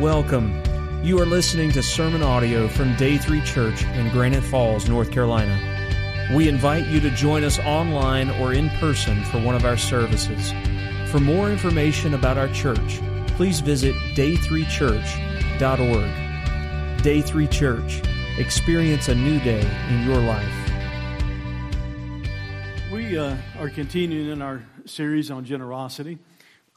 Welcome. You are listening to sermon audio from Day 3 Church in Granite Falls, North Carolina. We invite you to join us online or in person for one of our services. For more information about our church, please visit day3church.org. Day 3 Church. Experience a new day in your life. We uh, are continuing in our series on generosity.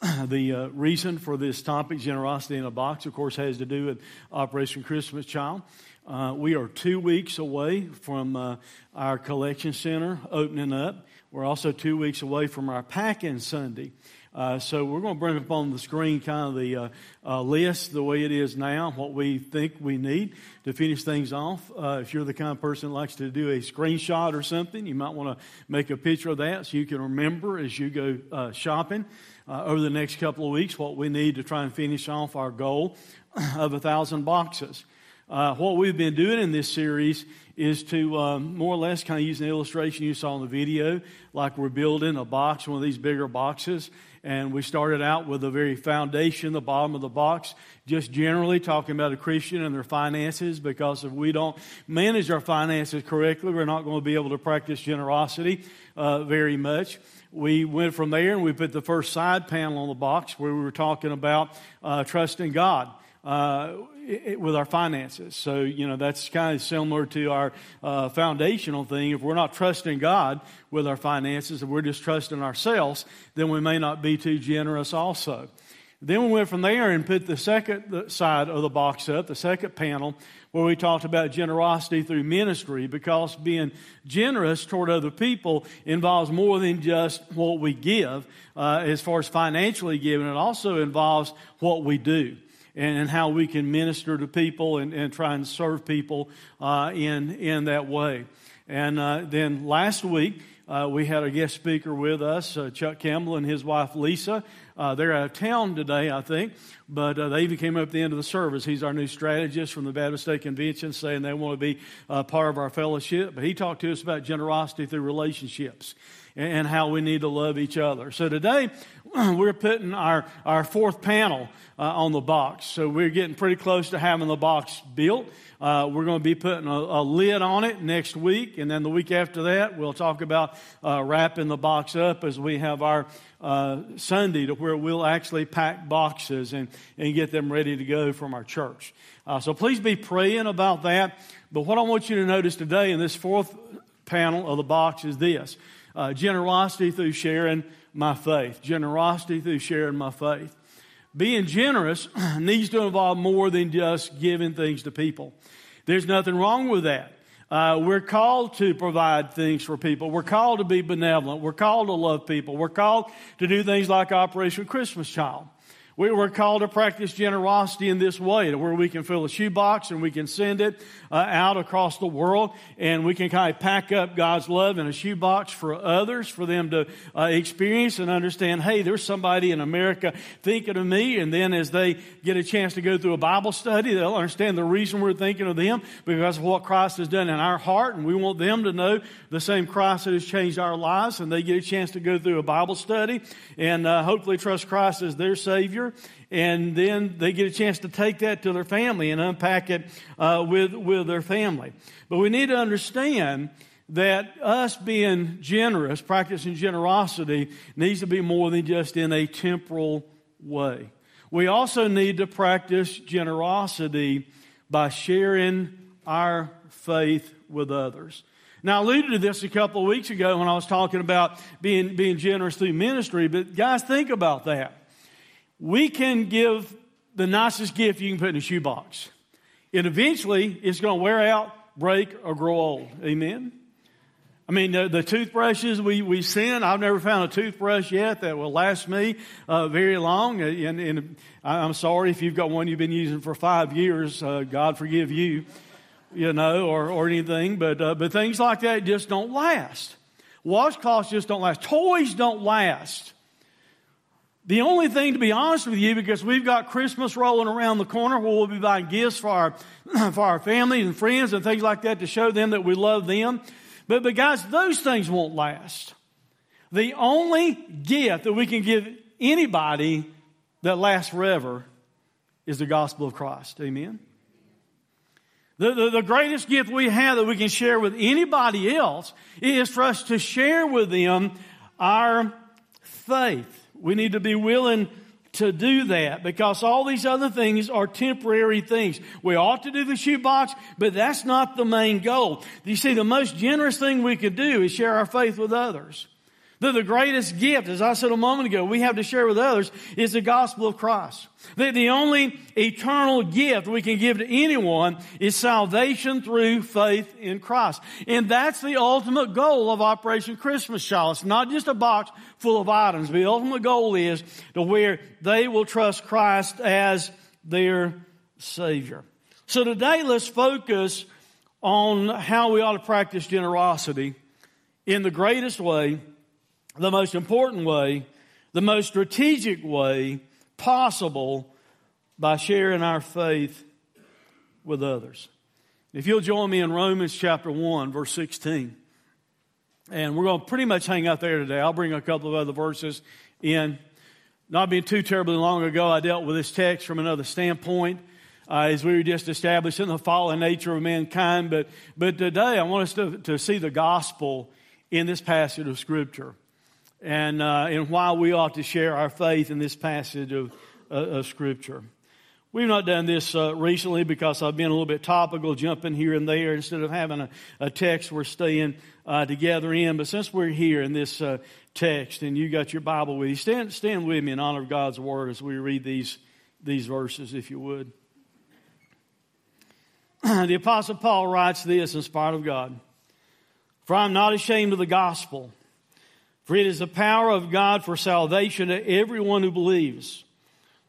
the uh, reason for this topic, generosity in a box, of course, has to do with Operation Christmas Child. Uh, we are two weeks away from uh, our collection center opening up. We're also two weeks away from our packing Sunday. Uh, so we're going to bring up on the screen kind of the uh, uh, list the way it is now, what we think we need to finish things off. If you're the kind of person that likes to do a screenshot or something, you might want to make a picture of that so you can remember as you go shopping uh, over the next couple of weeks what we need to try and finish off our goal of a thousand boxes. what we've been doing in this series is to um, more or less kind of use an illustration you saw in the video, like we're building a box, one of these bigger boxes, and we started out with the very foundation, the bottom of the box, just generally talking about a Christian and their finances, because if we don't manage our finances correctly, we're not going to be able to practice generosity uh, very much. We went from there and we put the first side panel on the box where we were talking about uh, trusting God. Uh, with our finances. So, you know, that's kind of similar to our uh, foundational thing. If we're not trusting God with our finances, if we're just trusting ourselves, then we may not be too generous also. Then we went from there and put the second side of the box up, the second panel, where we talked about generosity through ministry because being generous toward other people involves more than just what we give uh, as far as financially giving. It also involves what we do and, and how we can minister to people and, and try and serve people uh, in, in that way. And uh, then last week, uh, we had a guest speaker with us, uh, Chuck Campbell and his wife Lisa. Uh, they're out of town today, I think, but uh, they even came up at the end of the service. He's our new strategist from the Baptist State Convention, saying they want to be uh, part of our fellowship. But he talked to us about generosity through relationships and, and how we need to love each other. So today, we're putting our, our fourth panel uh, on the box. So we're getting pretty close to having the box built. Uh, we're going to be putting a, a, lid on it next week, and then the week after that, we'll talk about uh, wrapping the box up as we have our uh, Sunday to where we'll actually pack boxes and, and get them ready to go from our church. Uh, so please be praying about that. But what I want you to notice today in this fourth panel of the box is this uh, generosity through sharing my faith. Generosity through sharing my faith. Being generous needs to involve more than just giving things to people. There's nothing wrong with that. Uh, we're called to provide things for people. We're called to be benevolent. We're called to love people. We're called to do things like Operation Christmas Child. We were called to practice generosity in this way, to where we can fill a shoebox and we can send it uh, out across the world, and we can kind of pack up God's love in a shoebox for others, for them to uh, experience and understand. Hey, there's somebody in America thinking of me, and then as they get a chance to go through a Bible study, they'll understand the reason we're thinking of them because of what Christ has done in our heart, and we want them to know the same Christ that has changed our lives, and they get a chance to go through a Bible study and uh, hopefully trust Christ as their Savior and then they get a chance to take that to their family and unpack it uh, with, with their family. But we need to understand that us being generous, practicing generosity, needs to be more than just in a temporal way. We also need to practice generosity by sharing our faith with others. Now, I alluded to this a couple of weeks ago when I was talking about being, being generous through ministry, but guys, think about that we can give the nicest gift you can put in a shoebox. And eventually, it's going to wear out, break, or grow old. Amen? I mean, the, the, toothbrushes we, we send, I've never found a toothbrush yet that will last me uh, very long. And, and, I'm sorry if you've got one you've been using for five years. Uh, God forgive you, you know, or, or anything. But, uh, but things like that just don't last. Washcloths just don't last. Toys don't last. The only thing, to be honest with you, because we've got Christmas rolling around the corner where we'll be buying gifts for our, for our families and friends and things like that to show them that we love them. But, but guys, those things won't last. The only gift that we can give anybody that lasts forever is the gospel of Christ. Amen. The, the, the, greatest gift we have that we can share with anybody else is for us to share with them our faith. We need to be willing to do that because all these other things are temporary things. We ought to do the shoebox, but that's not the main goal. You see, the most generous thing we could do is share our faith with others. The, the greatest gift, as I said a moment ago, we have to share with others is the gospel of Christ. The, the only eternal gift we can give to anyone is salvation through faith in Christ. And that's the ultimate goal of Operation Christmas Child. It's not just a box full of items. The ultimate goal is to where they will trust Christ as their Savior. So today let's focus on how we ought to practice generosity in the greatest way the most important way, the most strategic way possible by sharing our faith with others. If you'll join me in Romans chapter 1, verse 16. And we're going to pretty much hang out there today. I'll bring a couple of other verses in. Not being too terribly long ago, I dealt with this text from another standpoint. Uh, as we were just establishing the fallen nature of mankind. But, but today I want us to, to see the gospel in this passage of Scripture and, uh, and why we ought to share our faith in this passage of, uh, of Scripture. We've not done this uh, recently because I've been a little bit topical, jumping here and there. Instead of having a, a text we're staying uh, together in. But since we're here in this uh, text and you got your Bible with you, stand, stand with me in honor of God's Word as we read these, these verses, if you would. the Apostle Paul writes this in spite of God For I'm not ashamed of the gospel for it is the power of God for salvation to everyone who believes,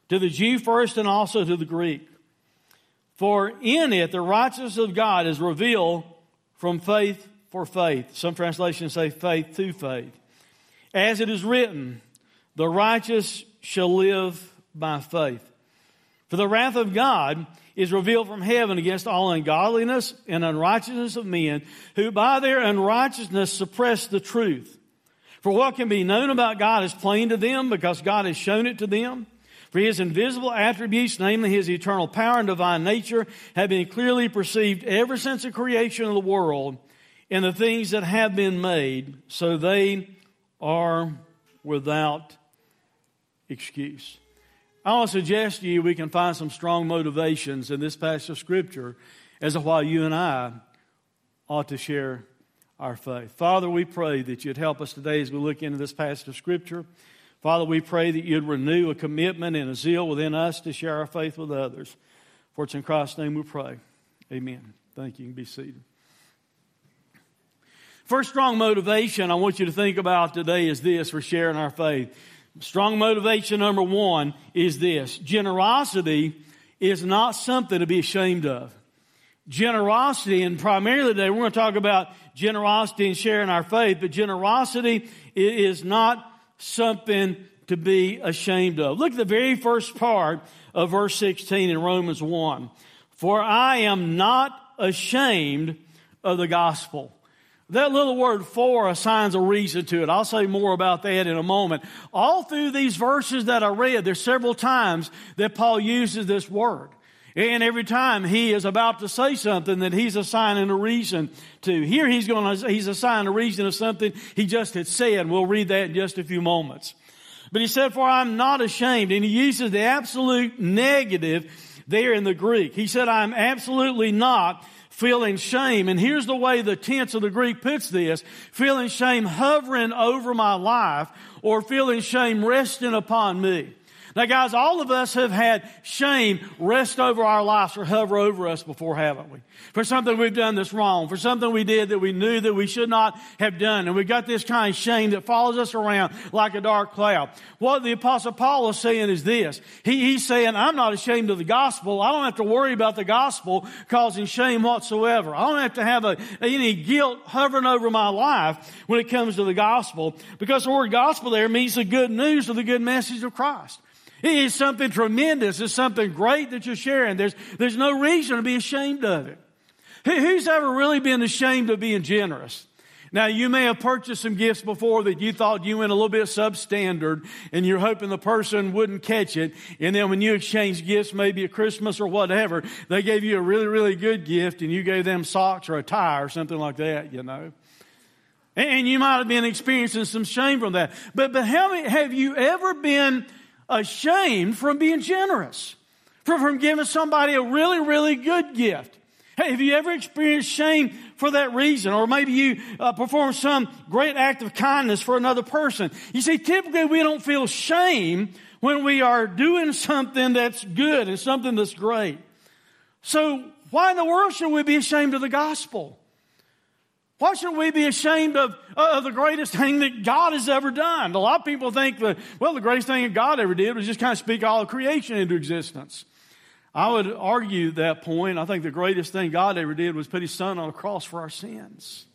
to the Jew first and also to the Greek. For in it the righteousness of God is revealed from faith for faith. Some translations say faith to faith. As it is written, the righteous shall live by faith. For the wrath of God is revealed from heaven against all ungodliness and unrighteousness of men who by their unrighteousness suppress the truth. For what can be known about God is plain to them because God has shown it to them. For his invisible attributes, namely his eternal power and divine nature, have been clearly perceived ever since the creation of the world in the things that have been made, so they are without excuse. I want to suggest to you we can find some strong motivations in this passage of Scripture as to why you and I ought to share our faith. Father, we pray that you'd help us today as we look into this passage of Scripture. Father, we pray that you'd renew a commitment and a zeal within us to share our faith with others. For it's in Christ's name we pray. Amen. Thank you. You can be seated. First strong motivation I want you to think about today is this for sharing our faith. Strong motivation number one is this generosity is not something to be ashamed of generosity, and primarily today we're going to talk about generosity and sharing our faith, but generosity is not something to be ashamed of. Look at the very first part of verse 16 in Romans 1. For I am not ashamed of the gospel. That little word for assigns a reason to it. I'll say more about that in a moment. All through these verses that I read, there's several times that Paul uses this word. And every time he is about to say something that he's assigning a reason to. Here he's going to, he's assigning a reason of something he just had said. We'll read that in just a few moments. But he said, for I'm not ashamed. And he uses the absolute negative there in the Greek. He said, I'm absolutely not feeling shame. And here's the way the tense of the Greek puts this. Feeling shame hovering over my life or feeling shame resting upon me. Now, guys, all of us have had shame rest over our lives or hover over us before, haven't we? For something we've done that's wrong, for something we did that we knew that we should not have done. And we've got this kind of shame that follows us around like a dark cloud. What the Apostle Paul is saying is this. He, he's saying, I'm not ashamed of the gospel. I don't have to worry about the gospel causing shame whatsoever. I don't have to have a, any guilt hovering over my life when it comes to the gospel because the word gospel there means the good news of the good message of Christ. It is something tremendous. It's something great that you're sharing. There's, there's no reason to be ashamed of it. Who's ever really been ashamed of being generous? Now, you may have purchased some gifts before that you thought you went a little bit substandard and you're hoping the person wouldn't catch it. And then when you exchange gifts, maybe at Christmas or whatever, they gave you a really, really good gift and you gave them socks or a tie or something like that, you know. And you might have been experiencing some shame from that. But, but how have you ever been ashamed from being generous? From, from giving somebody a really, really good gift? Hey, have you ever experienced shame for that reason? Or maybe you uh, perform some great act of kindness for another person. You see, typically we don't feel shame when we are doing something that's good and something that's great. So why in the world should we be ashamed of the gospel? Why should we be ashamed of, of the greatest thing that God has ever done? A lot of people think that, well, the greatest thing that God ever did was just kind of speak all of creation into existence. I would argue that point. I think the greatest thing God ever did was put his son on a cross for our sins.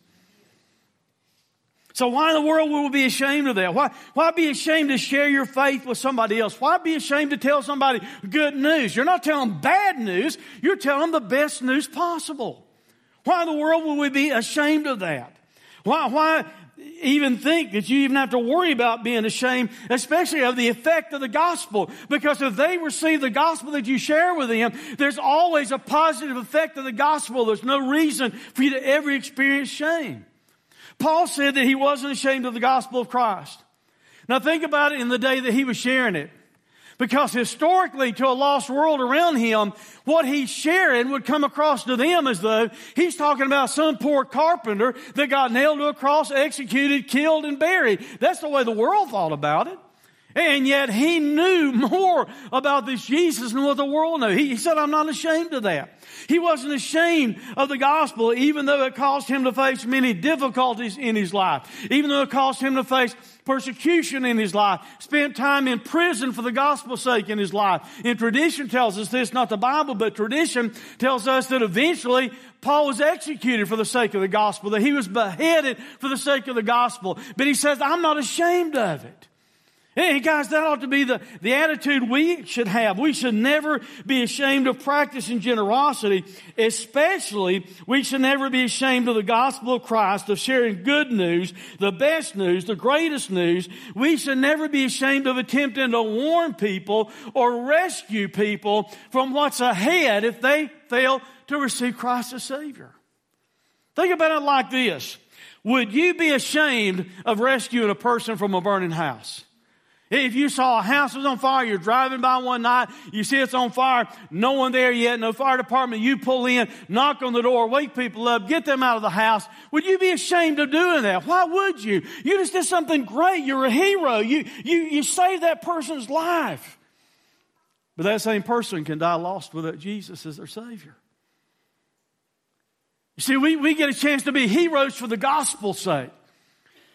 So why in the world would we be ashamed of that? Why, why be ashamed to share your faith with somebody else? Why be ashamed to tell somebody good news? You're not telling bad news. You're telling the best news possible. Why in the world would we be ashamed of that? Why, why even think that you even have to worry about being ashamed, especially of the effect of the gospel? Because if they receive the gospel that you share with them, there's always a positive effect of the gospel. There's no reason for you to ever experience shame. Paul said that he wasn't ashamed of the gospel of Christ. Now think about it in the day that he was sharing it. Because historically, to a lost world around him, what he's sharing would come across to them as though he's talking about some poor carpenter that got nailed to a cross, executed, killed, and buried. That's the way the world thought about it. And yet he knew more about this Jesus than what the world knew. He, he said, I'm not ashamed of that. He wasn't ashamed of the gospel, even though it caused him to face many difficulties in his life, even though it caused him to face persecution in his life, spent time in prison for the gospel's sake in his life. And tradition tells us this, not the Bible, but tradition tells us that eventually Paul was executed for the sake of the gospel, that he was beheaded for the sake of the gospel. But he says, I'm not ashamed of it. Hey, guys, that ought to be the, the attitude we should have. We should never be ashamed of practicing generosity, especially we should never be ashamed of the gospel of Christ, of sharing good news, the best news, the greatest news. We should never be ashamed of attempting to warn people or rescue people from what's ahead if they fail to receive Christ as Savior. Think about it like this. Would you be ashamed of rescuing a person from a burning house? If you saw a house was on fire, you're driving by one night, you see it's on fire, no one there yet, no fire department, you pull in, knock on the door, wake people up, get them out of the house. Would you be ashamed of doing that? Why would you? You just did something great. You're a hero. You, you, you saved that person's life. But that same person can die lost without Jesus as their Savior. You see, we, we get a chance to be heroes for the gospel's sake.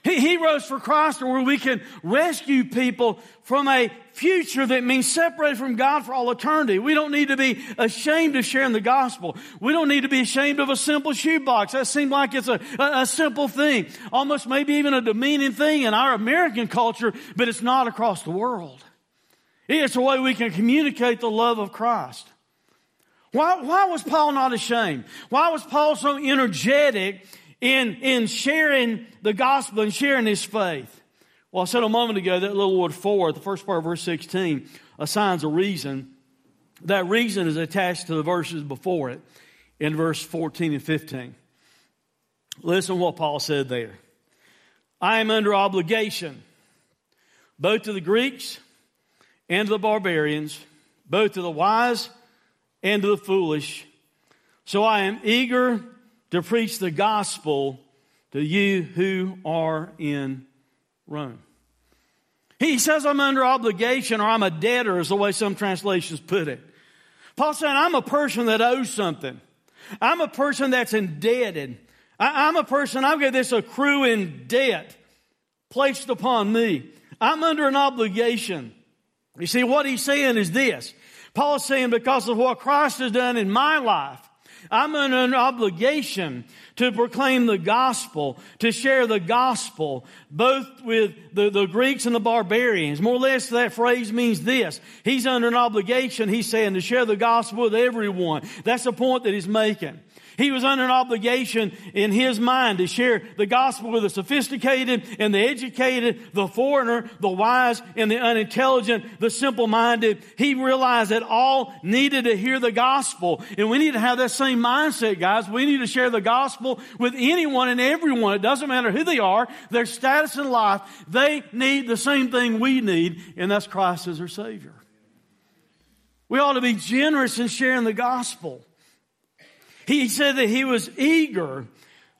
Heroes for Christ where we can rescue people from a future that means separated from God for all eternity. We don't need to be ashamed of sharing the gospel. We don't need to be ashamed of a simple shoebox. That seems like it's a, a, a simple thing. Almost maybe even a demeaning thing in our American culture, but it's not across the world. It's a way we can communicate the love of Christ. Why, why was Paul not ashamed? Why was Paul so energetic in, in sharing the gospel and sharing his faith. Well, I said a moment ago that little word for, the first part of verse 16, assigns a reason. That reason is attached to the verses before it in verse 14 and 15. Listen what Paul said there. I am under obligation, both to the Greeks and to the barbarians, both to the wise and to the foolish. So I am eager to preach the gospel to you who are in Rome. He says I'm under obligation or I'm a debtor is the way some translations put it. Paul said I'm a person that owes something. I'm a person that's indebted. I, am a person, I've got this accruing debt placed upon me. I'm under an obligation. You see, what he's saying is this. Paul's saying because of what Christ has done in my life, I'm under an obligation to proclaim the gospel, to share the gospel, both with the, the Greeks and the barbarians. More or less that phrase means this. He's under an obligation, he's saying, to share the gospel with everyone. That's the point that he's making. He was under an obligation in his mind to share the gospel with the sophisticated and the educated, the foreigner, the wise and the unintelligent, the simple minded. He realized that all needed to hear the gospel. And we need to have that same mindset, guys. We need to share the gospel with anyone and everyone. It doesn't matter who they are, their status in life. They need the same thing we need, and that's Christ as our Savior. We ought to be generous in sharing the gospel. He said that he was eager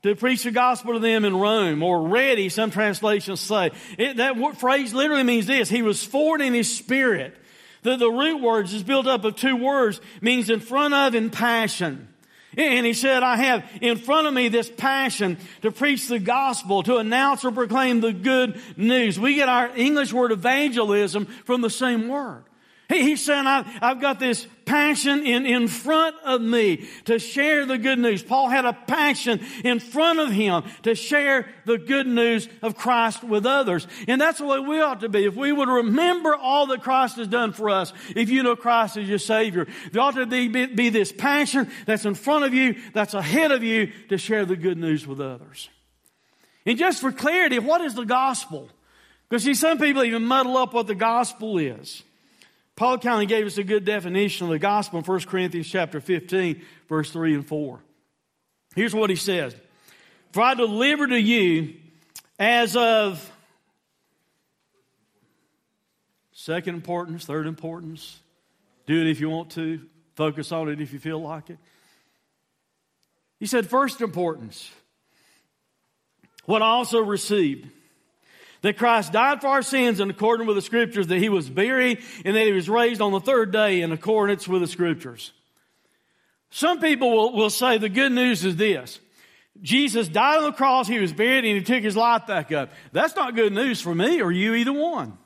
to preach the gospel to them in Rome, or ready, some translations say. It, that phrase literally means this. He was forward in his spirit. The, the root words is built up of two words, means in front of and passion. And he said, I have in front of me this passion to preach the gospel, to announce or proclaim the good news. We get our English word evangelism from the same word. He's saying, I've, I've got this passion in, in front of me to share the good news. Paul had a passion in front of him to share the good news of Christ with others. And that's the way we ought to be. If we would remember all that Christ has done for us, if you know Christ as your Savior, there ought to be, be, be this passion that's in front of you, that's ahead of you to share the good news with others. And just for clarity, what is the gospel? Because see, some people even muddle up what the gospel is. Paul kind of gave us a good definition of the gospel in 1 Corinthians chapter 15, verse 3 and 4. Here's what he says. For I deliver to you as of second importance, third importance. Do it if you want to. Focus on it if you feel like it. He said, first importance. What I also received that Christ died for our sins in accordance with the scriptures, that he was buried, and that he was raised on the third day in accordance with the scriptures. Some people will, will say the good news is this. Jesus died on the cross, he was buried, and he took his life back up. That's not good news for me or you, either one.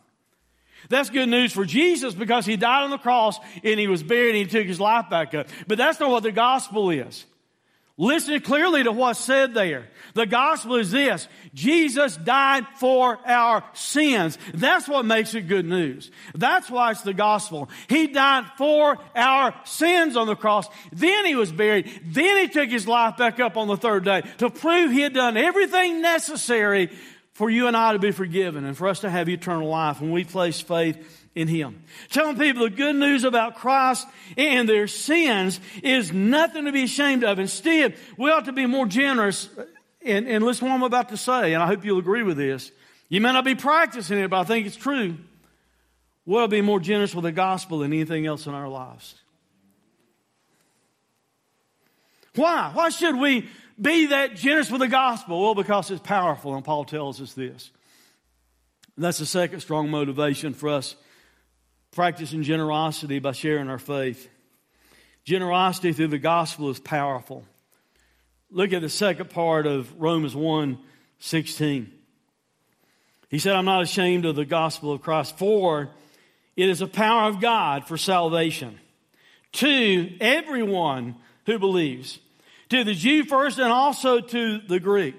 That's good news for Jesus because he died on the cross and he was buried and he took his life back up. But that's not what the gospel is. Listen clearly to what's said there. The gospel is this. Jesus died for our sins. That's what makes it good news. That's why it's the gospel. He died for our sins on the cross. Then he was buried. Then he took his life back up on the third day to prove he had done everything necessary for you and I to be forgiven and for us to have eternal life when we place faith in Him. Telling people the good news about Christ and their sins is nothing to be ashamed of. Instead, we ought to be more generous. And, and listen to what I'm about to say, and I hope you'll agree with this. You may not be practicing it, but I think it's true. We'll be more generous with the gospel than anything else in our lives. Why? Why should we be that generous with the gospel? Well, because it's powerful, and Paul tells us this. And that's the second strong motivation for us practicing generosity by sharing our faith. Generosity through the gospel is powerful. Look at the second part of Romans 1 16. He said, I'm not ashamed of the gospel of Christ, for it is a power of God for salvation to everyone who believes, to the Jew first and also to the Greek.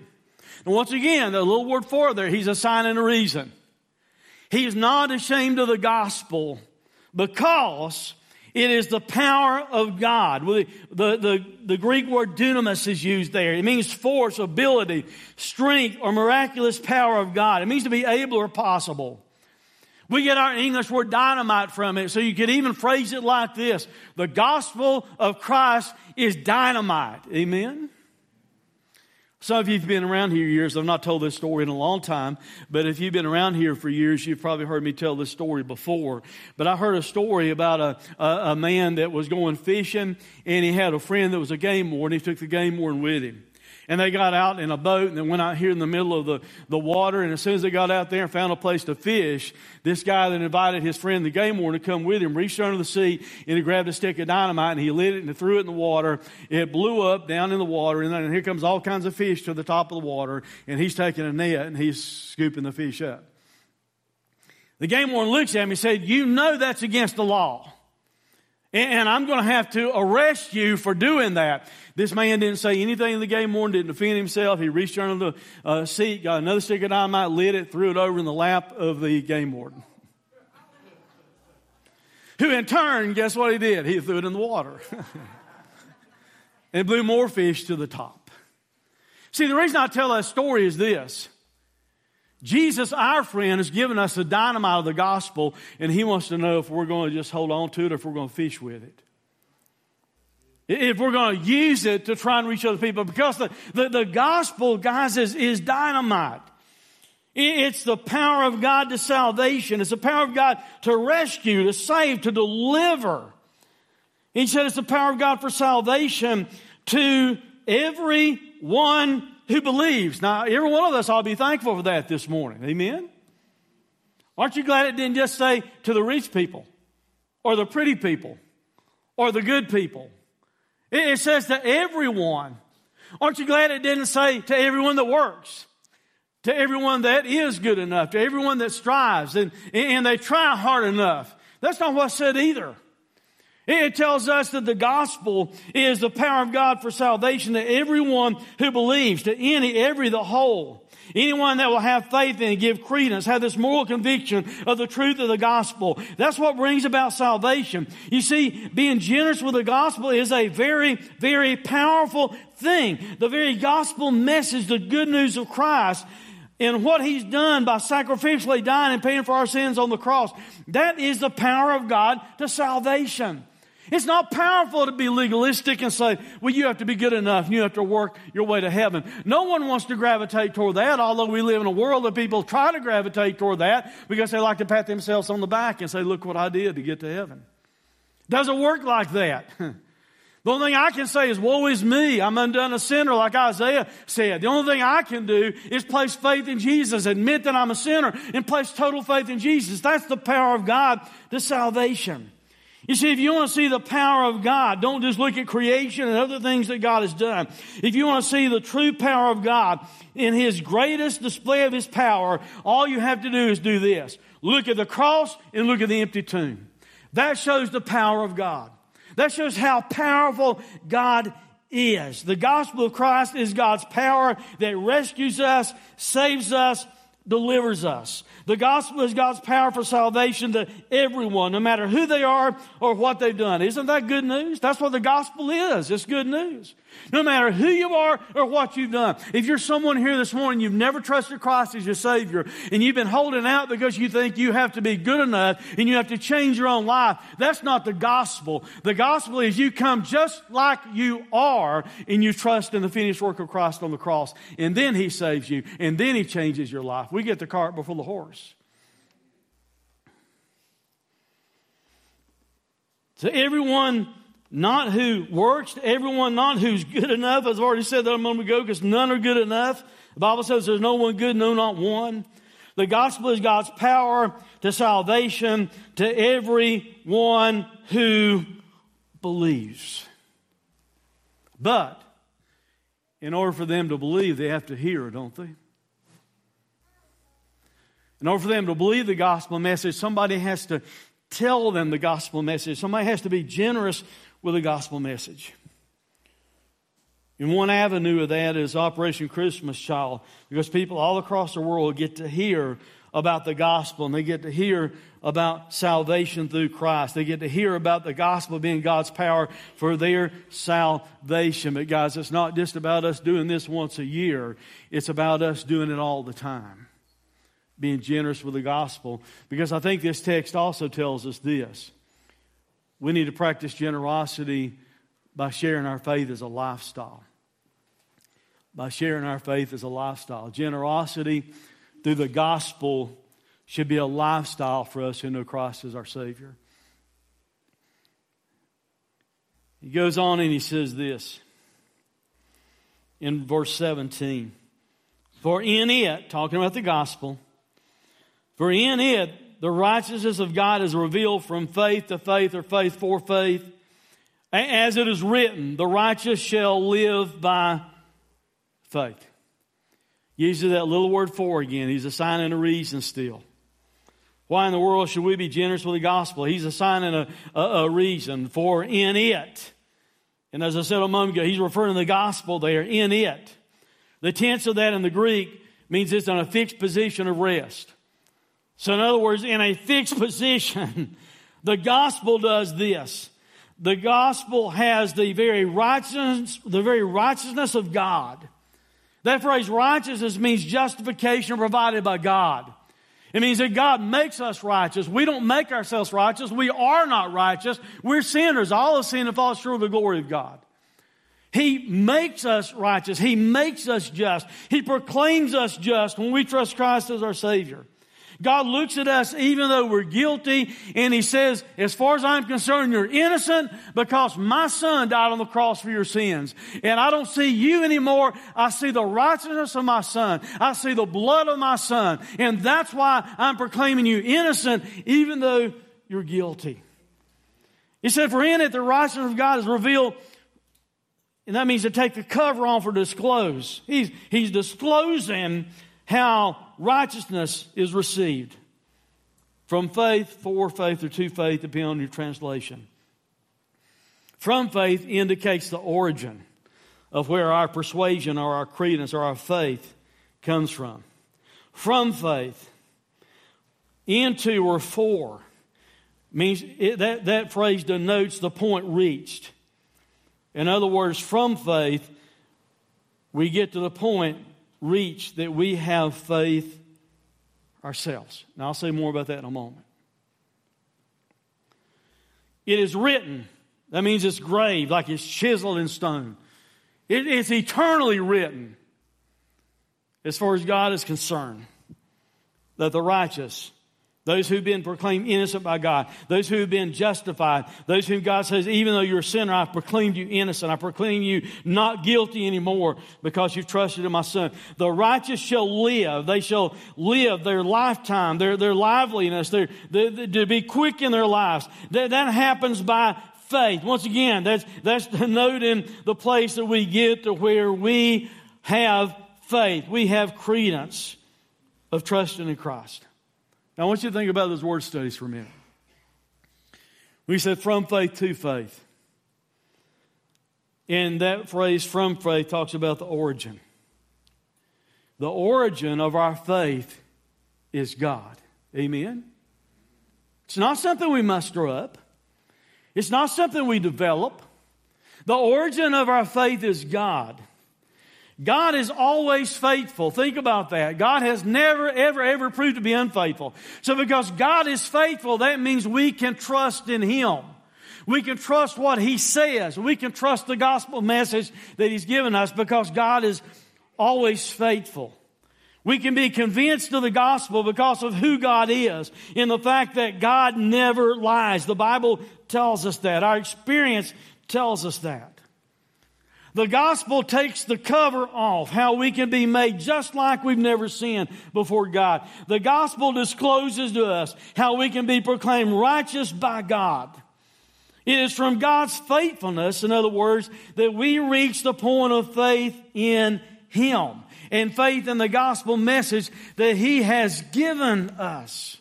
And once again, the little word for there, he's assigning a reason. He is not ashamed of the gospel because it is the power of God. The, the, the, Greek word dunamis is used there. It means force, ability, strength, or miraculous power of God. It means to be able or possible. We get our English word dynamite from it, so you could even phrase it like this The gospel of Christ is dynamite. Amen? Some of you have been around here years. I've not told this story in a long time, but if you've been around here for years, you've probably heard me tell this story before. But I heard a story about a, a, a man that was going fishing, and he had a friend that was a game warden. He took the game warden with him. And they got out in a boat and they went out here in the middle of the, the water. And as soon as they got out there and found a place to fish, this guy that invited his friend, the game warden, to come with him, reached under the seat and he grabbed a stick of dynamite and he lit it and he threw it in the water. It blew up down in the water. And then here comes all kinds of fish to the top of the water. And he's taking a net and he's scooping the fish up. The game warden looks at him and said, You know that's against the law. And I'm going to have to arrest you for doing that. This man didn't say anything in the game warden, didn't defend himself. He reached under the uh, seat, got another stick of dynamite, lit it, threw it over in the lap of the game warden. Who in turn, guess what he did? He threw it in the water. and blew more fish to the top. See, the reason I tell that story is this. Jesus, our friend, has given us the dynamite of the gospel, and he wants to know if we're going to just hold on to it or if we're going to fish with it. If we're going to use it to try and reach other people. Because the, the, the gospel, guys, is, is dynamite. It's the power of God to salvation. It's the power of God to rescue, to save, to deliver. He said it's the power of God for salvation to everyone who believes. Now, every one of us ought to be thankful for that this morning. Amen? Aren't you glad it didn't just say to the rich people or the pretty people or the good people? It says to everyone. Aren't you glad it didn't say to everyone that works? To everyone that is good enough, to everyone that strives and, and they try hard enough. That's not what said either. It tells us that the gospel is the power of God for salvation to everyone who believes, to any, every, the whole. Anyone that will have faith and give credence, have this moral conviction of the truth of the gospel. That's what brings about salvation. You see, being generous with the gospel is a very, very powerful thing. The very gospel message, the good news of Christ, and what he's done by sacrificially dying and paying for our sins on the cross. That is the power of God to salvation. It's not powerful to be legalistic and say, well, you have to be good enough and you have to work your way to heaven. No one wants to gravitate toward that, although we live in a world that people try to gravitate toward that because they like to pat themselves on the back and say, look what I did to get to heaven. Doesn't work like that. The only thing I can say is, woe is me. I'm undone a sinner, like Isaiah said. The only thing I can do is place faith in Jesus, admit that I'm a sinner, and place total faith in Jesus. That's the power of God to salvation. You see, if you want to see the power of God, don't just look at creation and other things that God has done. If you want to see the true power of God in His greatest display of His power, all you have to do is do this. Look at the cross and look at the empty tomb. That shows the power of God. That shows how powerful God is. The gospel of Christ is God's power that rescues us, saves us, delivers us. The gospel is God's power for salvation to everyone, no matter who they are or what they've done. Isn't that good news? That's what the gospel is. It's good news. No matter who you are or what you've done. If you're someone here this morning, you've never trusted Christ as your Savior, and you've been holding out because you think you have to be good enough and you have to change your own life, that's not the gospel. The gospel is you come just like you are and you trust in the finished work of Christ on the cross, and then He saves you, and then He changes your life. We get the cart before the horse. To everyone not who works, to everyone not who's good enough, as I've already said that a moment ago, because none are good enough. The Bible says there's no one good, no, not one. The gospel is God's power to salvation to everyone who believes. But in order for them to believe, they have to hear, don't they? In order for them to believe the gospel message, somebody has to tell them the gospel message. Somebody has to be generous with a gospel message. And one avenue of that is Operation Christmas Child, because people all across the world get to hear about the gospel and they get to hear about salvation through Christ. They get to hear about the gospel being God's power for their salvation. But guys, it's not just about us doing this once a year. It's about us doing it all the time being generous with the gospel because I think this text also tells us this. We need to practice generosity by sharing our faith as a lifestyle. By sharing our faith as a lifestyle. Generosity through the gospel should be a lifestyle for us who know Christ as our Savior. He goes on and he says this in verse 17 For in it, talking about the gospel, for in it, the righteousness of God is revealed from faith to faith or faith for faith. As it is written, the righteous shall live by faith. Uses that little word for again. He's assigning a reason still. Why in the world should we be generous with the gospel? He's assigning a, a, a reason for in it. And as I said a moment ago, he's referring to the gospel there, in it. The tense of that in the Greek means it's in a fixed position of rest. So, in other words, in a fixed position, the gospel does this. The gospel has the very righteousness, the very righteousness of God. That phrase righteousness means justification provided by God. It means that God makes us righteous. We don't make ourselves righteous. We are not righteous. We're sinners. All of sin and fall short of the glory of God. He makes us righteous. He makes us just. He proclaims us just when we trust Christ as our Savior. God looks at us even though we're guilty and He says, as far as I'm concerned, you're innocent because my Son died on the cross for your sins. And I don't see you anymore. I see the righteousness of my Son. I see the blood of my Son. And that's why I'm proclaiming you innocent even though you're guilty. He said, for in it the righteousness of God is revealed and that means to take the cover off or disclose. He's, he's disclosing how righteousness is received from faith, for faith, or to faith, depending on your translation. From faith indicates the origin of where our persuasion or our credence or our faith comes from. From faith into or for means it, that, that phrase denotes the point reached. In other words, from faith, we get to the point reached that we have faith ourselves. Now, I'll say more about that in a moment. It is written. That means it's graved, like it's chiseled in stone. It's eternally written, as far as God is concerned, that the righteous those who've been proclaimed innocent by God. Those who have been justified. Those whom God says, even though you're a sinner, I've proclaimed you innocent. I proclaim you not guilty anymore because you've trusted in my son. The righteous shall live. They shall live their lifetime, their, their liveliness, their, their, to be quick in their lives. That, that happens by faith. Once again, that's, that's the note in the place that we get to where we have faith. We have credence of trusting in Christ. Now, I want you to think about those word studies for a minute. We said from faith to faith. And that phrase, from faith, talks about the origin. The origin of our faith is God. Amen? It's not something we muster up, it's not something we develop. The origin of our faith is God. God is always faithful. Think about that. God has never, ever, ever proved to be unfaithful. So because God is faithful, that means we can trust in Him. We can trust what He says. We can trust the gospel message that He's given us because God is always faithful. We can be convinced of the gospel because of who God is in the fact that God never lies. The Bible tells us that. Our experience tells us that. The gospel takes the cover off how we can be made just like we've never sinned before God. The gospel discloses to us how we can be proclaimed righteous by God. It is from God's faithfulness, in other words, that we reach the point of faith in Him and faith in the gospel message that He has given us.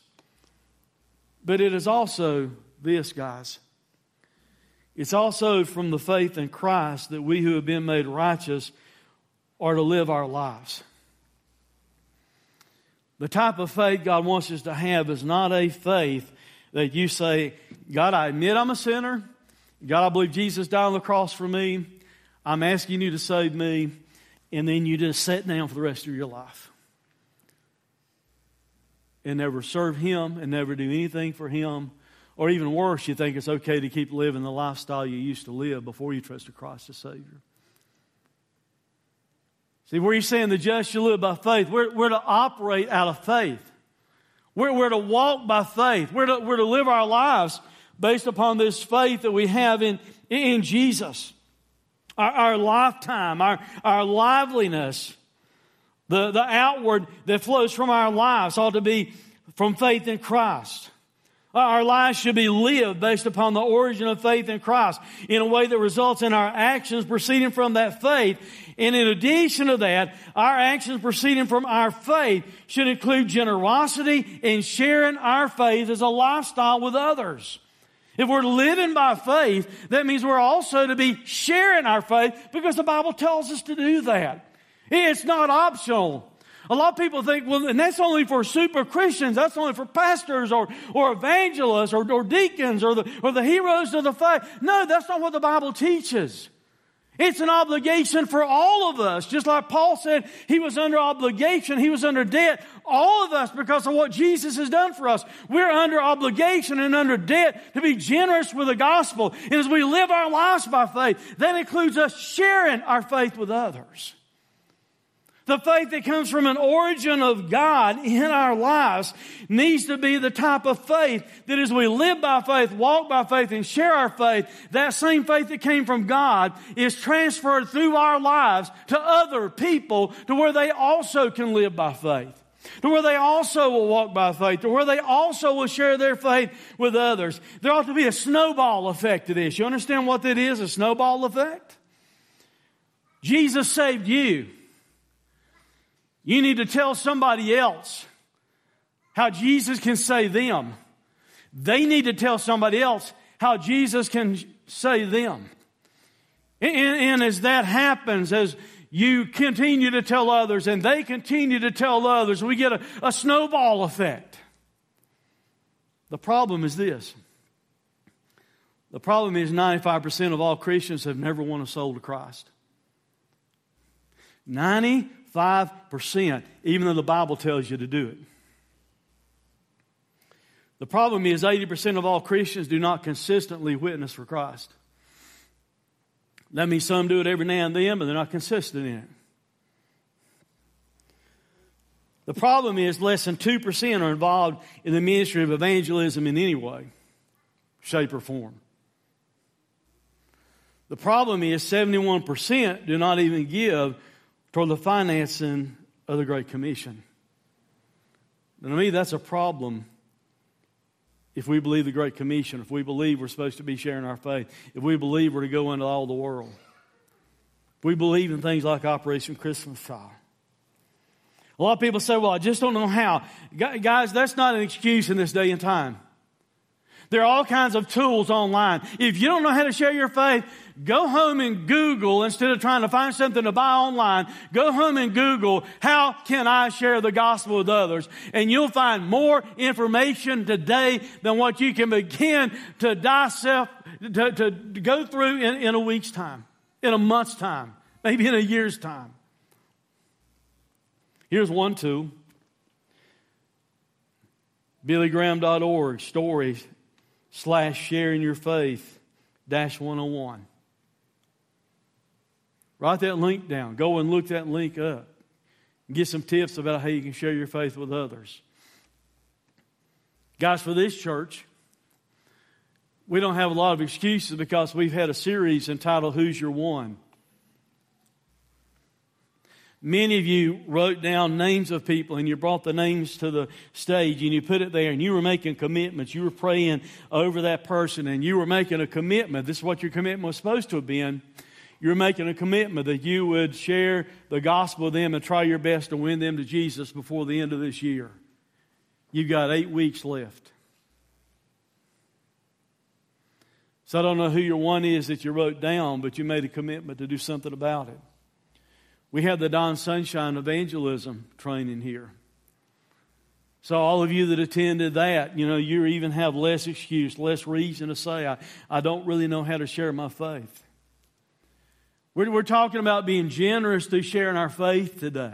But it is also this, guys it's also from the faith in Christ that we who have been made righteous are to live our lives. The type of faith God wants us to have is not a faith that you say, God, I admit I'm a sinner. God, I believe Jesus died on the cross for me. I'm asking you to save me. And then you just sit down for the rest of your life and never serve Him and never do anything for Him or even worse, you think it's okay to keep living the lifestyle you used to live before you trusted Christ as Savior. See, where he's saying the just shall live by faith, we're, we're to operate out of faith. We're, we're to walk by faith. We're to, we're to live our lives based upon this faith that we have in, in Jesus. Our, our lifetime, our, our liveliness, the, the outward that flows from our lives ought to be from faith in Christ. Uh, our lives should be lived based upon the origin of faith in Christ in a way that results in our actions proceeding from that faith. And in addition to that, our actions proceeding from our faith should include generosity and sharing our faith as a lifestyle with others. If we're living by faith, that means we're also to be sharing our faith because the Bible tells us to do that. It's not optional. A lot of people think, well, and that's only for super Christians. That's only for pastors or, or evangelists or, or deacons or the, or the heroes of the faith. No, that's not what the Bible teaches. It's an obligation for all of us. Just like Paul said, he was under obligation, he was under debt. All of us, because of what Jesus has done for us, we're under obligation and under debt to be generous with the gospel. And as we live our lives by faith, that includes us sharing our faith with others. The faith that comes from an origin of God in our lives needs to be the type of faith that as we live by faith, walk by faith, and share our faith, that same faith that came from God is transferred through our lives to other people to where they also can live by faith. To where they also will walk by faith, to where they also will share their faith with others. There ought to be a snowball effect to this. You understand what that is? A snowball effect? Jesus saved you. You need to tell somebody else how Jesus can save them. They need to tell somebody else how Jesus can save them. And, and, as that happens, as you continue to tell others and they continue to tell others, we get a, a snowball effect. The problem is this. The problem is 95% of all Christians have never won a soul to Christ. 90 5%, even though the Bible tells you to do it. The problem is 80% of all Christians do not consistently witness for Christ. That means some do it every now and then, but they're not consistent in it. The problem is less than 2% are involved in the ministry of evangelism in any way, shape, or form. The problem is 71% do not even give toward the financing of the Great Commission. And to me, that's a problem if we believe the Great Commission, if we believe we're supposed to be sharing our faith, if we believe we're to go into all the world, if we believe in things like Operation Christmas Child. A lot of people say, well, I just don't know how. Guys, that's not an excuse in this day and time. There are all kinds of tools online. If you don't know how to share your faith, go home and Google instead of trying to find something to buy online. Go home and Google, how can I share the gospel with others? And you'll find more information today than what you can begin to dissect, to, to go through in, in a week's time, in a month's time, maybe in a year's time. Here's one tool. BillyGraham.org stories slash sharing your faith dash 101. Write that link down. Go and look that link up. Get some tips about how you can share your faith with others. Guys, for this church, we don't have a lot of excuses because we've had a series entitled Who's Your One? Many of you wrote down names of people and you brought the names to the stage and you put it there and you were making commitments. You were praying over that person and you were making a commitment. This is what your commitment was supposed to have been. You were making a commitment that you would share the gospel with them and try your best to win them to Jesus before the end of this year. You've got eight weeks left. So I don't know who your one is that you wrote down, but you made a commitment to do something about it. We have the Don Sunshine Evangelism training here. So, all of you that attended that, you know, you even have less excuse, less reason to say, I, I don't really know how to share my faith. We're, we're talking about being generous through sharing our faith today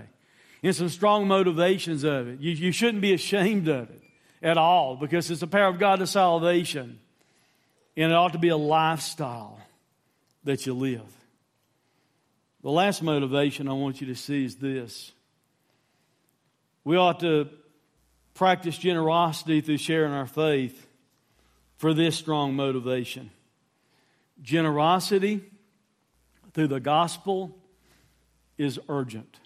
and some strong motivations of it. You, you shouldn't be ashamed of it at all because it's the power of God to salvation. And it ought to be a lifestyle that you live. The last motivation I want you to see is this. We ought to practice generosity through sharing our faith for this strong motivation. Generosity through the gospel is urgent.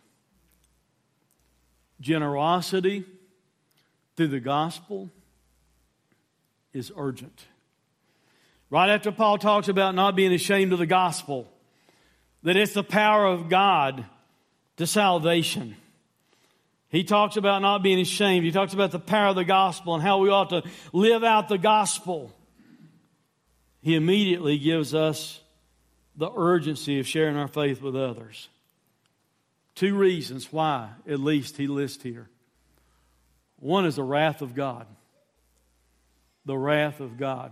Generosity through the gospel is urgent. Right after Paul talks about not being ashamed of the gospel, that it's the power of God to salvation. He talks about not being ashamed. He talks about the power of the gospel and how we ought to live out the gospel. He immediately gives us the urgency of sharing our faith with others. two reasons why, at least, he lists here. One is the wrath of God. The wrath of God.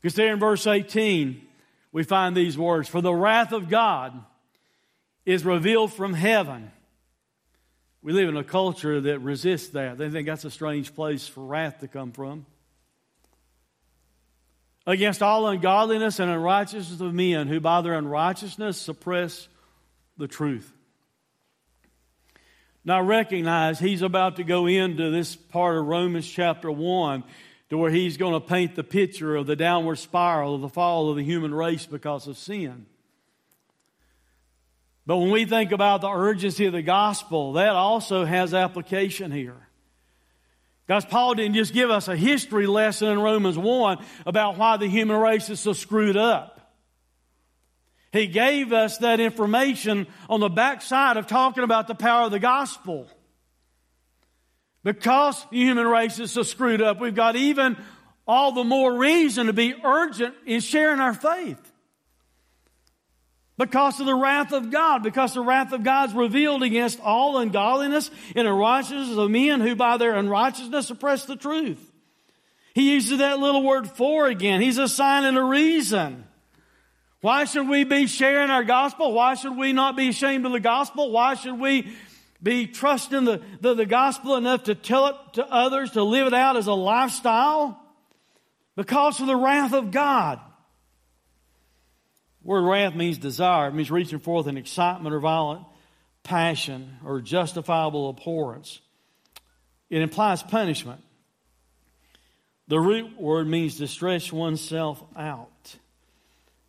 Because there in verse 18, we find these words For the wrath of God is revealed from heaven. We live in a culture that resists that. They think that's a strange place for wrath to come from. Against all ungodliness and unrighteousness of men who by their unrighteousness suppress the truth. Now recognize he's about to go into this part of Romans chapter 1 to where he's going to paint the picture of the downward spiral of the fall of the human race because of sin. But when we think about the urgency of the gospel, that also has application here. Because Paul didn't just give us a history lesson in Romans 1 about why the human race is so screwed up. He gave us that information on the backside of talking about the power of the gospel. Because the human race is so screwed up, we've got even all the more reason to be urgent in sharing our faith. Because of the wrath of God, because the wrath of God is revealed against all ungodliness and unrighteousness of men who by their unrighteousness suppress the truth. He uses that little word for again. He's assigning a reason. Why should we be sharing our gospel? Why should we not be ashamed of the gospel? Why should we be trusting the, the, the gospel enough to tell it to others, to live it out as a lifestyle? Because of the wrath of God. The word wrath means desire. It means reaching forth in excitement or violent passion or justifiable abhorrence. It implies punishment. The root word means to stretch oneself out.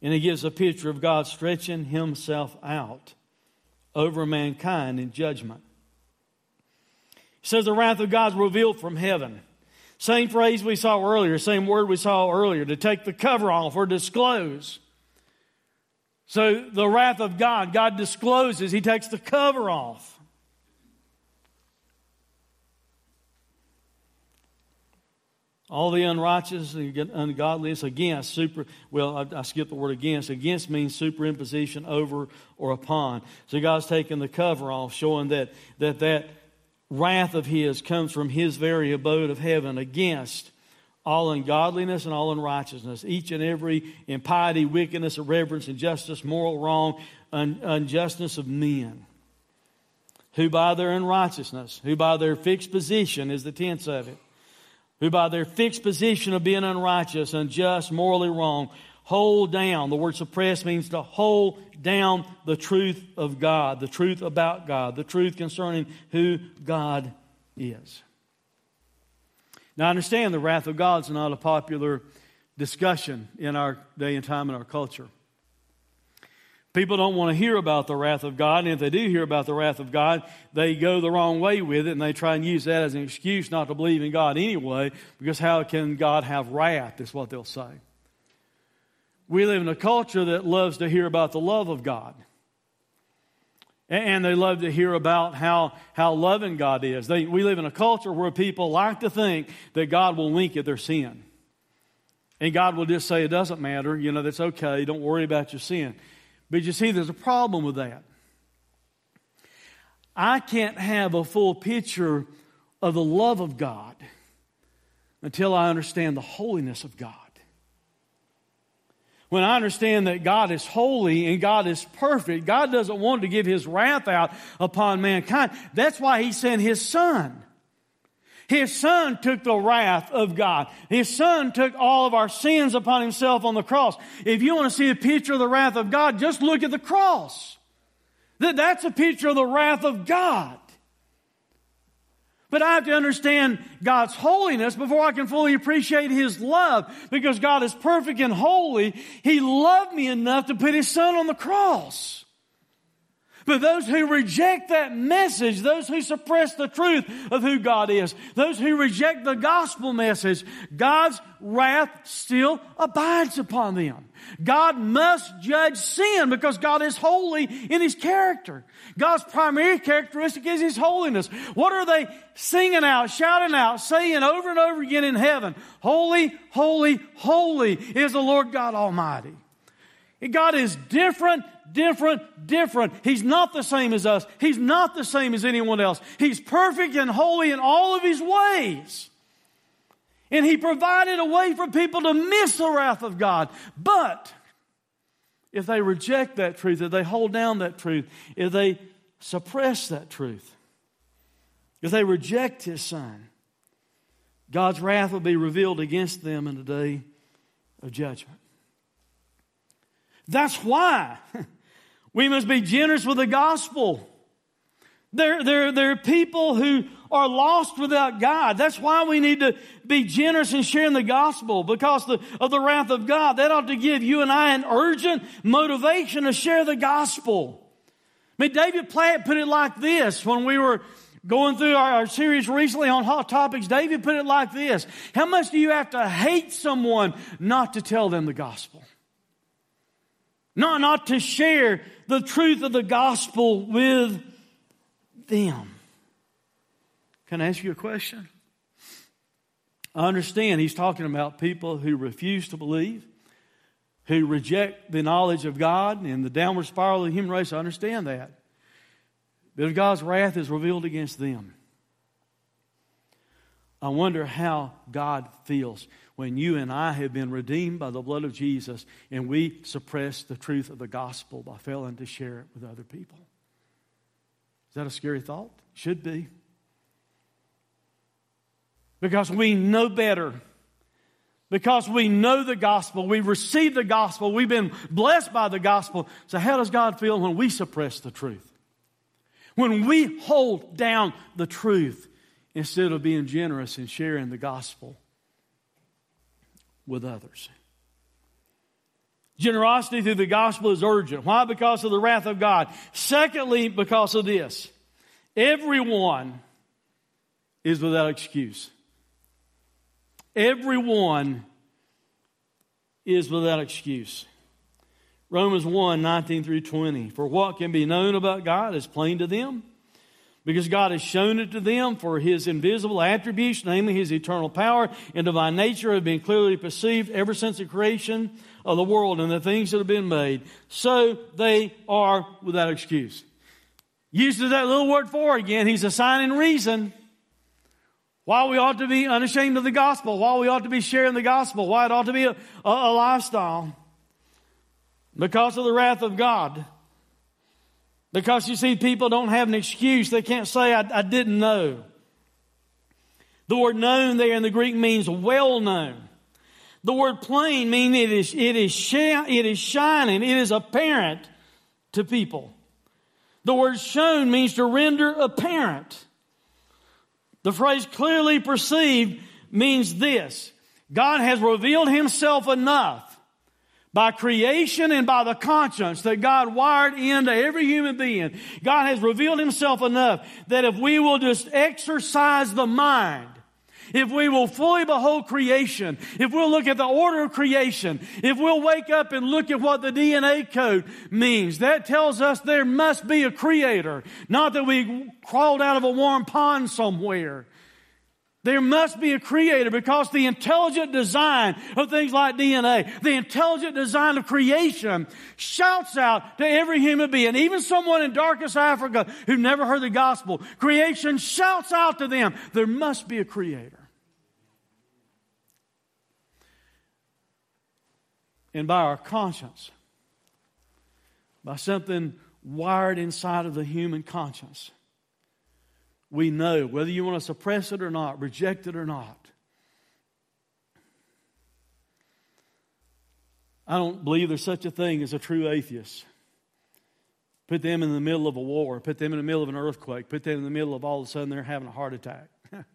And it gives a picture of God stretching himself out over mankind in judgment. He says the wrath of God is revealed from heaven. Same phrase we saw earlier, same word we saw earlier, to take the cover off or disclose. So the wrath of God, God discloses, He takes the cover off. All the unrighteous and ungodliness against, super, well, I, I skipped the word against. Against means superimposition over or upon. So God's taking the cover off, showing that that, that wrath of His comes from His very abode of heaven against all ungodliness and all unrighteousness, each and every impiety, wickedness, irreverence, injustice, moral wrong, un- unjustness of men, who by their unrighteousness, who by their fixed position is the tense of it, who by their fixed position of being unrighteous, unjust, morally wrong, hold down. The word suppress means to hold down the truth of God, the truth about God, the truth concerning who God is. Now, I understand the wrath of God is not a popular discussion in our day and time in our culture. People don't want to hear about the wrath of God, and if they do hear about the wrath of God, they go the wrong way with it, and they try and use that as an excuse not to believe in God anyway, because how can God have wrath, is what they'll say. We live in a culture that loves to hear about the love of God. And they love to hear about how, how loving God is. They, we live in a culture where people like to think that God will wink at their sin. And God will just say, it doesn't matter, you know, that's okay, don't worry about your sin. But you see, there's a problem with that. I can't have a full picture of the love of God until I understand the holiness of God. When I understand that God is holy and God is perfect, God doesn't want to give His wrath out upon mankind. That's why He sent His Son. His son took the wrath of God. His son took all of our sins upon himself on the cross. If you want to see a picture of the wrath of God, just look at the cross. That's a picture of the wrath of God. But I have to understand God's holiness before I can fully appreciate His love. Because God is perfect and holy, He loved me enough to put His Son on the cross. But those who reject that message, those who suppress the truth of who God is, those who reject the gospel message, God's wrath still abides upon them. God must judge sin because God is holy in His character. God's primary characteristic is His holiness. What are they singing out, shouting out, saying over and over again in heaven? Holy, holy, holy is the Lord God Almighty. God is different, different, different. He's not the same as us. He's not the same as anyone else. He's perfect and holy in all of His ways. And He provided a way for people to miss the wrath of God. But if they reject that truth, if they hold down that truth, if they suppress that truth, if they reject His Son, God's wrath will be revealed against them in the day of judgment. That's why we must be generous with the gospel. There, there, there are people who are lost without God. That's why we need to be generous in sharing the gospel because the, of the wrath of God. That ought to give you and I an urgent motivation to share the gospel. I mean, David Platt put it like this when we were going through our, our, series recently on hot topics. David put it like this How much do you have to hate someone not to tell them the gospel? Not, not to share the truth of the gospel with them. Can I ask you a question? I understand he's talking about people who refuse to believe, who reject the knowledge of God and the downward spiral of the human race. I understand that. But if God's wrath is revealed against them, I wonder how God feels when you and I have been redeemed by the blood of Jesus and we suppress the truth of the gospel by failing to share it with other people. Is that a scary thought? Should be. Because we know better. Because we know the gospel, we receive the gospel, we've been blessed by the gospel. So, how does God feel when we suppress the truth? When we hold down the truth instead of being generous and sharing the gospel with others. Generosity through the gospel is urgent. Why? Because of the wrath of God. Secondly, because of this. Everyone is without excuse. Everyone is without excuse. Romans 1 19 through 20. For what can be known about God is plain to them because God has shown it to them for his invisible attributes, namely his eternal power and divine nature, have been clearly perceived ever since the creation of the world and the things that have been made. So they are without excuse. Uses that little word for again. He's assigning reason why we ought to be unashamed of the gospel, why we ought to be sharing the gospel, why it ought to be a, a, a lifestyle. Because of the wrath of God. Because you see, people don't have an excuse. They can't say, I, I didn't know. The word known there in the Greek means well known. The word plain means it is, it is, sh- it is shining, it is apparent to people. The word shown means to render apparent. The phrase clearly perceived means this God has revealed himself enough by creation and by the conscience that God wired into every human being, God has revealed Himself enough that if we will just exercise the mind, if we will fully behold creation, if we'll look at the order of creation, if we'll wake up and look at what the DNA code means, that tells us there must be a creator. Not that we crawled out of a warm pond somewhere. There must be a creator because the intelligent design of things like DNA, the intelligent design of creation shouts out to every human being, even someone in darkest Africa who never heard the gospel. Creation shouts out to them, there must be a creator. And by our conscience, by something wired inside of the human conscience, we know, whether you want to suppress it or not, reject it or not. I don't believe there's such a thing as a true atheist. Put them in the middle of a war, put them in the middle of an earthquake, put them in the middle of all of a sudden they're having a heart attack.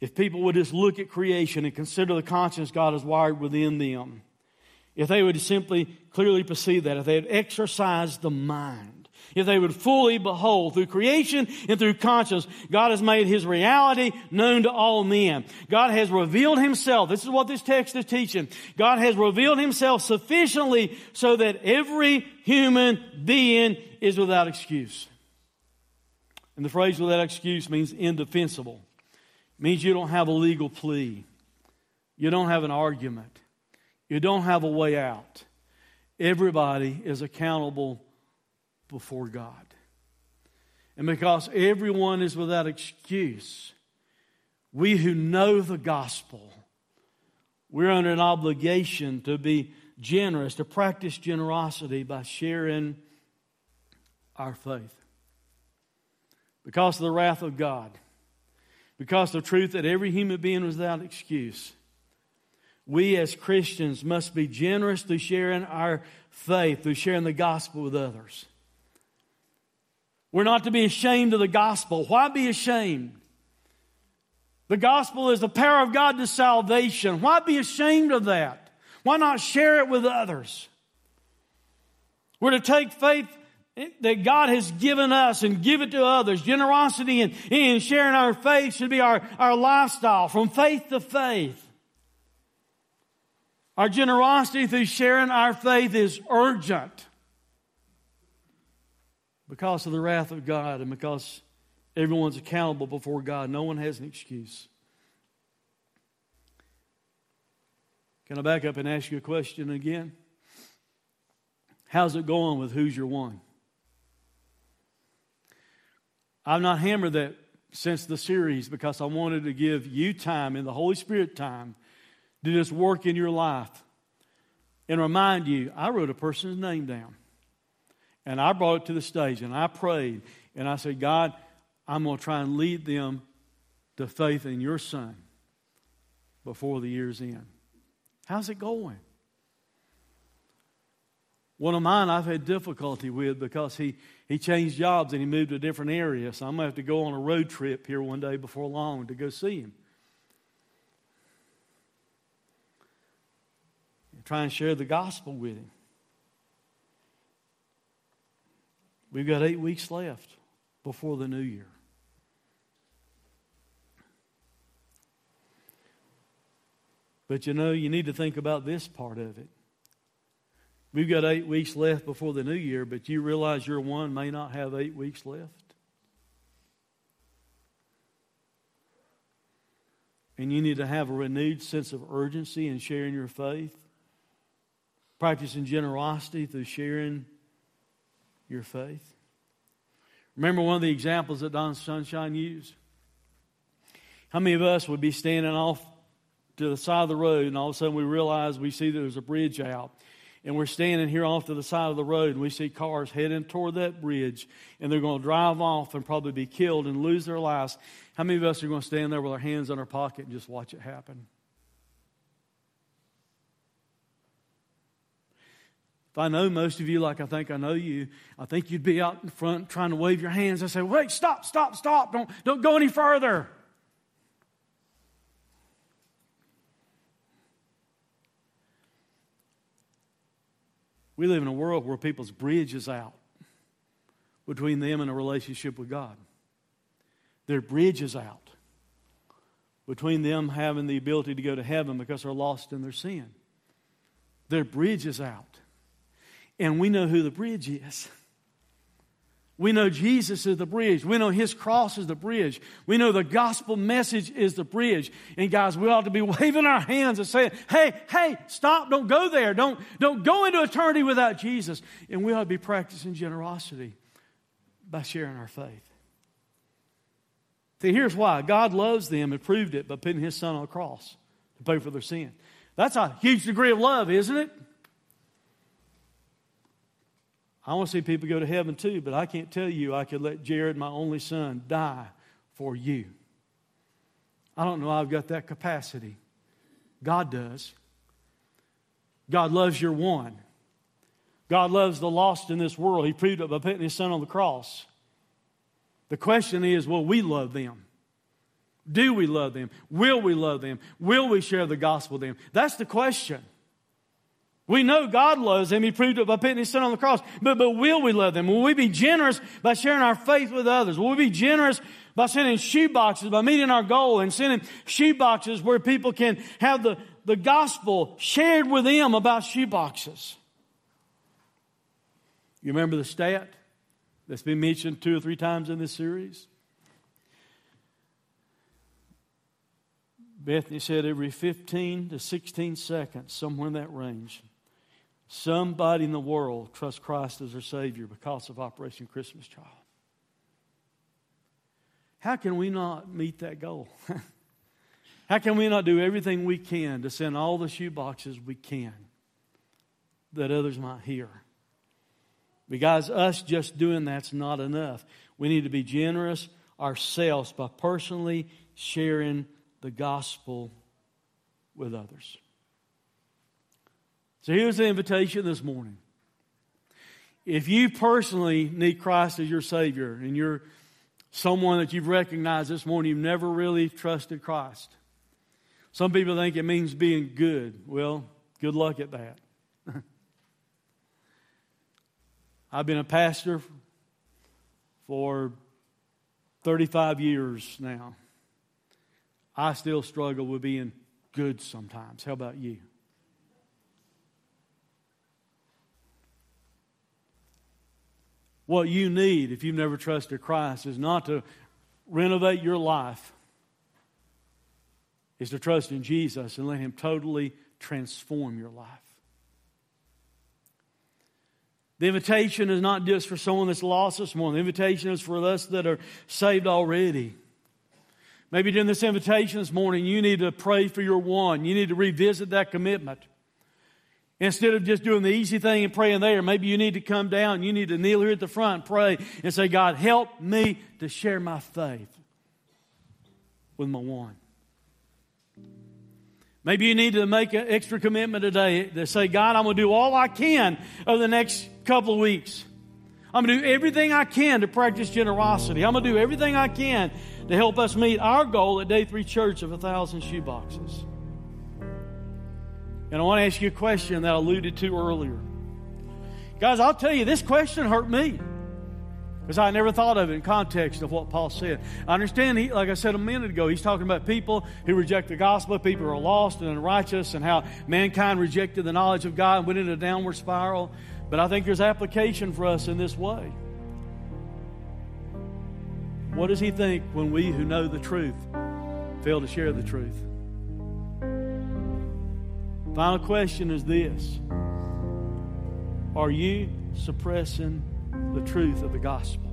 if people would just look at creation and consider the conscience God has wired within them, if they would simply clearly perceive that, if they had exercised the mind, if they would fully behold through creation and through conscience, God has made His reality known to all men. God has revealed Himself. This is what this text is teaching. God has revealed Himself sufficiently so that every human being is without excuse. And the phrase without excuse means indefensible. It means you don't have a legal plea. You don't have an argument. You don't have a way out. Everybody is accountable before God. And because everyone is without excuse, we who know the gospel, we're under an obligation to be generous, to practice generosity by sharing our faith. Because of the wrath of God, because of the truth that every human being was without excuse, we as Christians must be generous through sharing our faith, through sharing the gospel with others. We're not to be ashamed of the gospel. Why be ashamed? The gospel is the power of God to salvation. Why be ashamed of that? Why not share it with others? We're to take faith that God has given us and give it to others. Generosity and, and sharing our faith should be our, our lifestyle from faith to faith. Our generosity through sharing our faith is urgent because of the wrath of God and because everyone's accountable before God. No one has an excuse. Can I back up and ask you a question again? How's it going with who's your one? I've not hammered that since the series because I wanted to give you time in the Holy Spirit time to this work in your life and remind you I wrote a person's name down. And I brought it to the stage and I prayed and I said, God, I'm going to try and lead them to faith in your son before the year's end. How's it going? One of mine I've had difficulty with because he, he changed jobs and he moved to a different area. So I'm going to have to go on a road trip here one day before long to go see him. Try and share the gospel with him. We've got eight weeks left before the new year. But you know, you need to think about this part of it. We've got eight weeks left before the new year, but you realize your one may not have eight weeks left. And you need to have a renewed sense of urgency in sharing your faith practicing generosity through sharing your faith. Remember one of the examples that Don Sunshine used? How many of us would be standing off to the side of the road and all of a sudden we realize we see there's a bridge out and we're standing here off to the side of the road and we see cars heading toward that bridge and they're going to drive off and probably be killed and lose their lives. How many of us are going to stand there with our hands in our pocket and just watch it happen? If I know most of you like I think I know you, I think you'd be out in front trying to wave your hands. I say, wait, stop, stop, stop. Don't, don't go any further. We live in a world where people's bridge is out between them and a relationship with God. Their bridge is out between them having the ability to go to heaven because they're lost in their sin. Their bridge is out and we know who the bridge is. We know Jesus is the bridge. We know His cross is the bridge. We know the gospel message is the bridge. And guys, we ought to be waving our hands and saying, hey, hey, stop, don't go there. Don't, don't go into eternity without Jesus. And we ought to be practicing generosity by sharing our faith. See, here's why God loves them and proved it by putting His Son on the cross to pay for their sin. That's a huge degree of love, isn't it? I want to see people go to heaven too, but I can't tell you I could let Jared, my only son, die for you. I don't know I've got that capacity. God does. God loves your one. God loves the lost in this world. He proved it by putting his son on the cross. The question is will we love them? Do we love them? Will we love them? Will we share the gospel with them? That's the question. We know God loves them. He proved it by putting His Son on the cross. But, but will we love them? Will we be generous by sharing our faith with others? Will we be generous by sending shoe boxes, by meeting our goal and sending shoe boxes where people can have the, the gospel shared with them about shoe boxes? You remember the stat that's been mentioned two or three times in this series? Bethany said every 15 to 16 seconds, somewhere in that range, somebody in the world trusts Christ as their Savior because of Operation Christmas Child. How can we not meet that goal? How can we not do everything we can to send all the shoe boxes we can that others might hear? Because us just doing that's not enough. We need to be generous ourselves by personally sharing the gospel with others. So here's the invitation this morning. If you personally need Christ as your Savior and you're someone that you've recognized this morning, you've never really trusted Christ. Some people think it means being good. Well, good luck at that. I've been a pastor for 35 years now. I still struggle with being good sometimes. How about you? What you need, if you've never trusted Christ, is not to renovate your life, is to trust in Jesus and let Him totally transform your life. The invitation is not just for someone that's lost this morning. The invitation is for us that are saved already. Maybe during this invitation this morning, you need to pray for your one. You need to revisit that commitment. Instead of just doing the easy thing and praying there, maybe you need to come down. You need to kneel here at the front and pray and say, God, help me to share my faith with my one. Maybe you need to make an extra commitment today to say, God, I'm going to do all I can over the next couple of weeks. I'm going to do everything I can to practice generosity. I'm going to do everything I can to help us meet our goal at Day 3 Church of a thousand shoe boxes. And I want to ask you a question that I alluded to earlier. Guys, I'll tell you, this question hurt me. Because I never thought of it in context of what Paul said. I understand, he, like I said a minute ago, he's talking about people who reject the gospel, people who are lost and unrighteous, and how mankind rejected the knowledge of God and went into a downward spiral. But I think there's application for us in this way. What does he think when we who know the truth fail to share the truth? Final question is this Are you suppressing the truth of the gospel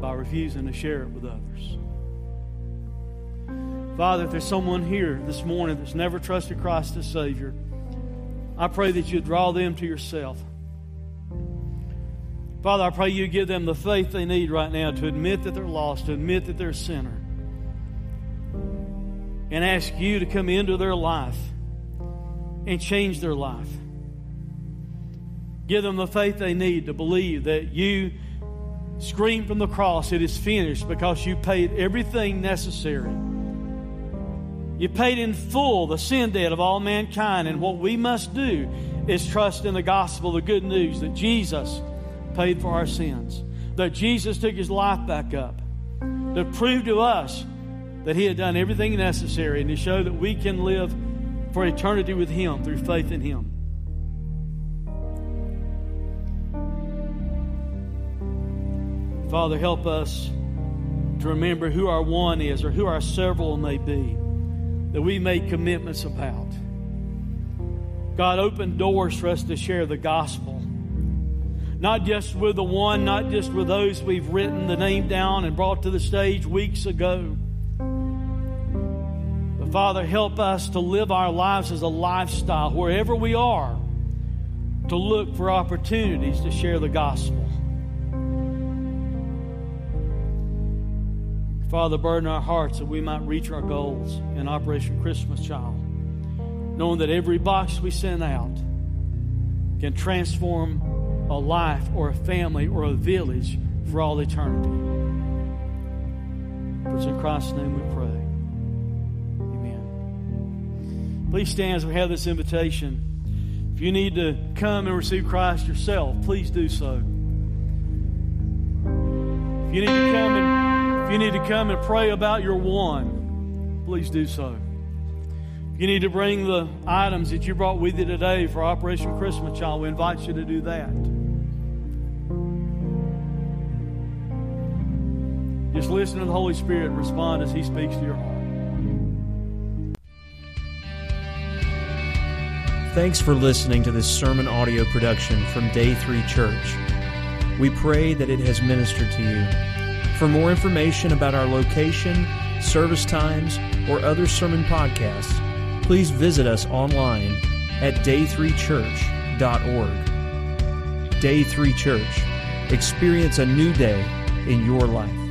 by refusing to share it with others? Father, if there's someone here this morning that's never trusted Christ as Savior, I pray that you draw them to yourself. Father, I pray you give them the faith they need right now to admit that they're lost, to admit that they're a sinner, and ask you to come into their life and change their life. Give them the faith they need to believe that you scream from the cross, it is finished, because you paid everything necessary. You paid in full the sin debt of all mankind, and what we must do is trust in the gospel, the good news that Jesus paid for our sins, that Jesus took his life back up to prove to us that he had done everything necessary and to show that we can live for eternity with him through faith in him. Father, help us to remember who our one is or who our several may be that we make commitments about. God, open doors for us to share the gospel not just with the one, not just with those we've written the name down and brought to the stage weeks ago. Father, help us to live our lives as a lifestyle wherever we are, to look for opportunities to share the gospel. Father, burden our hearts that we might reach our goals in Operation Christmas Child, knowing that every box we send out can transform a life or a family or a village for all eternity. For it's in Christ's name we pray. Please stand as we have this invitation. If you need to come and receive Christ yourself, please do so. If you need to come and if you need to come and pray about your one, please do so. If you need to bring the items that you brought with you today for Operation Christmas Child, we invite you to do that. Just listen to the Holy Spirit and respond as He speaks to your heart. Thanks for listening to this sermon audio production from Day 3 Church. We pray that it has ministered to you. For more information about our location, service times, or other sermon podcasts, please visit us online at day3church.org. Day 3 Church. Experience a new day in your life.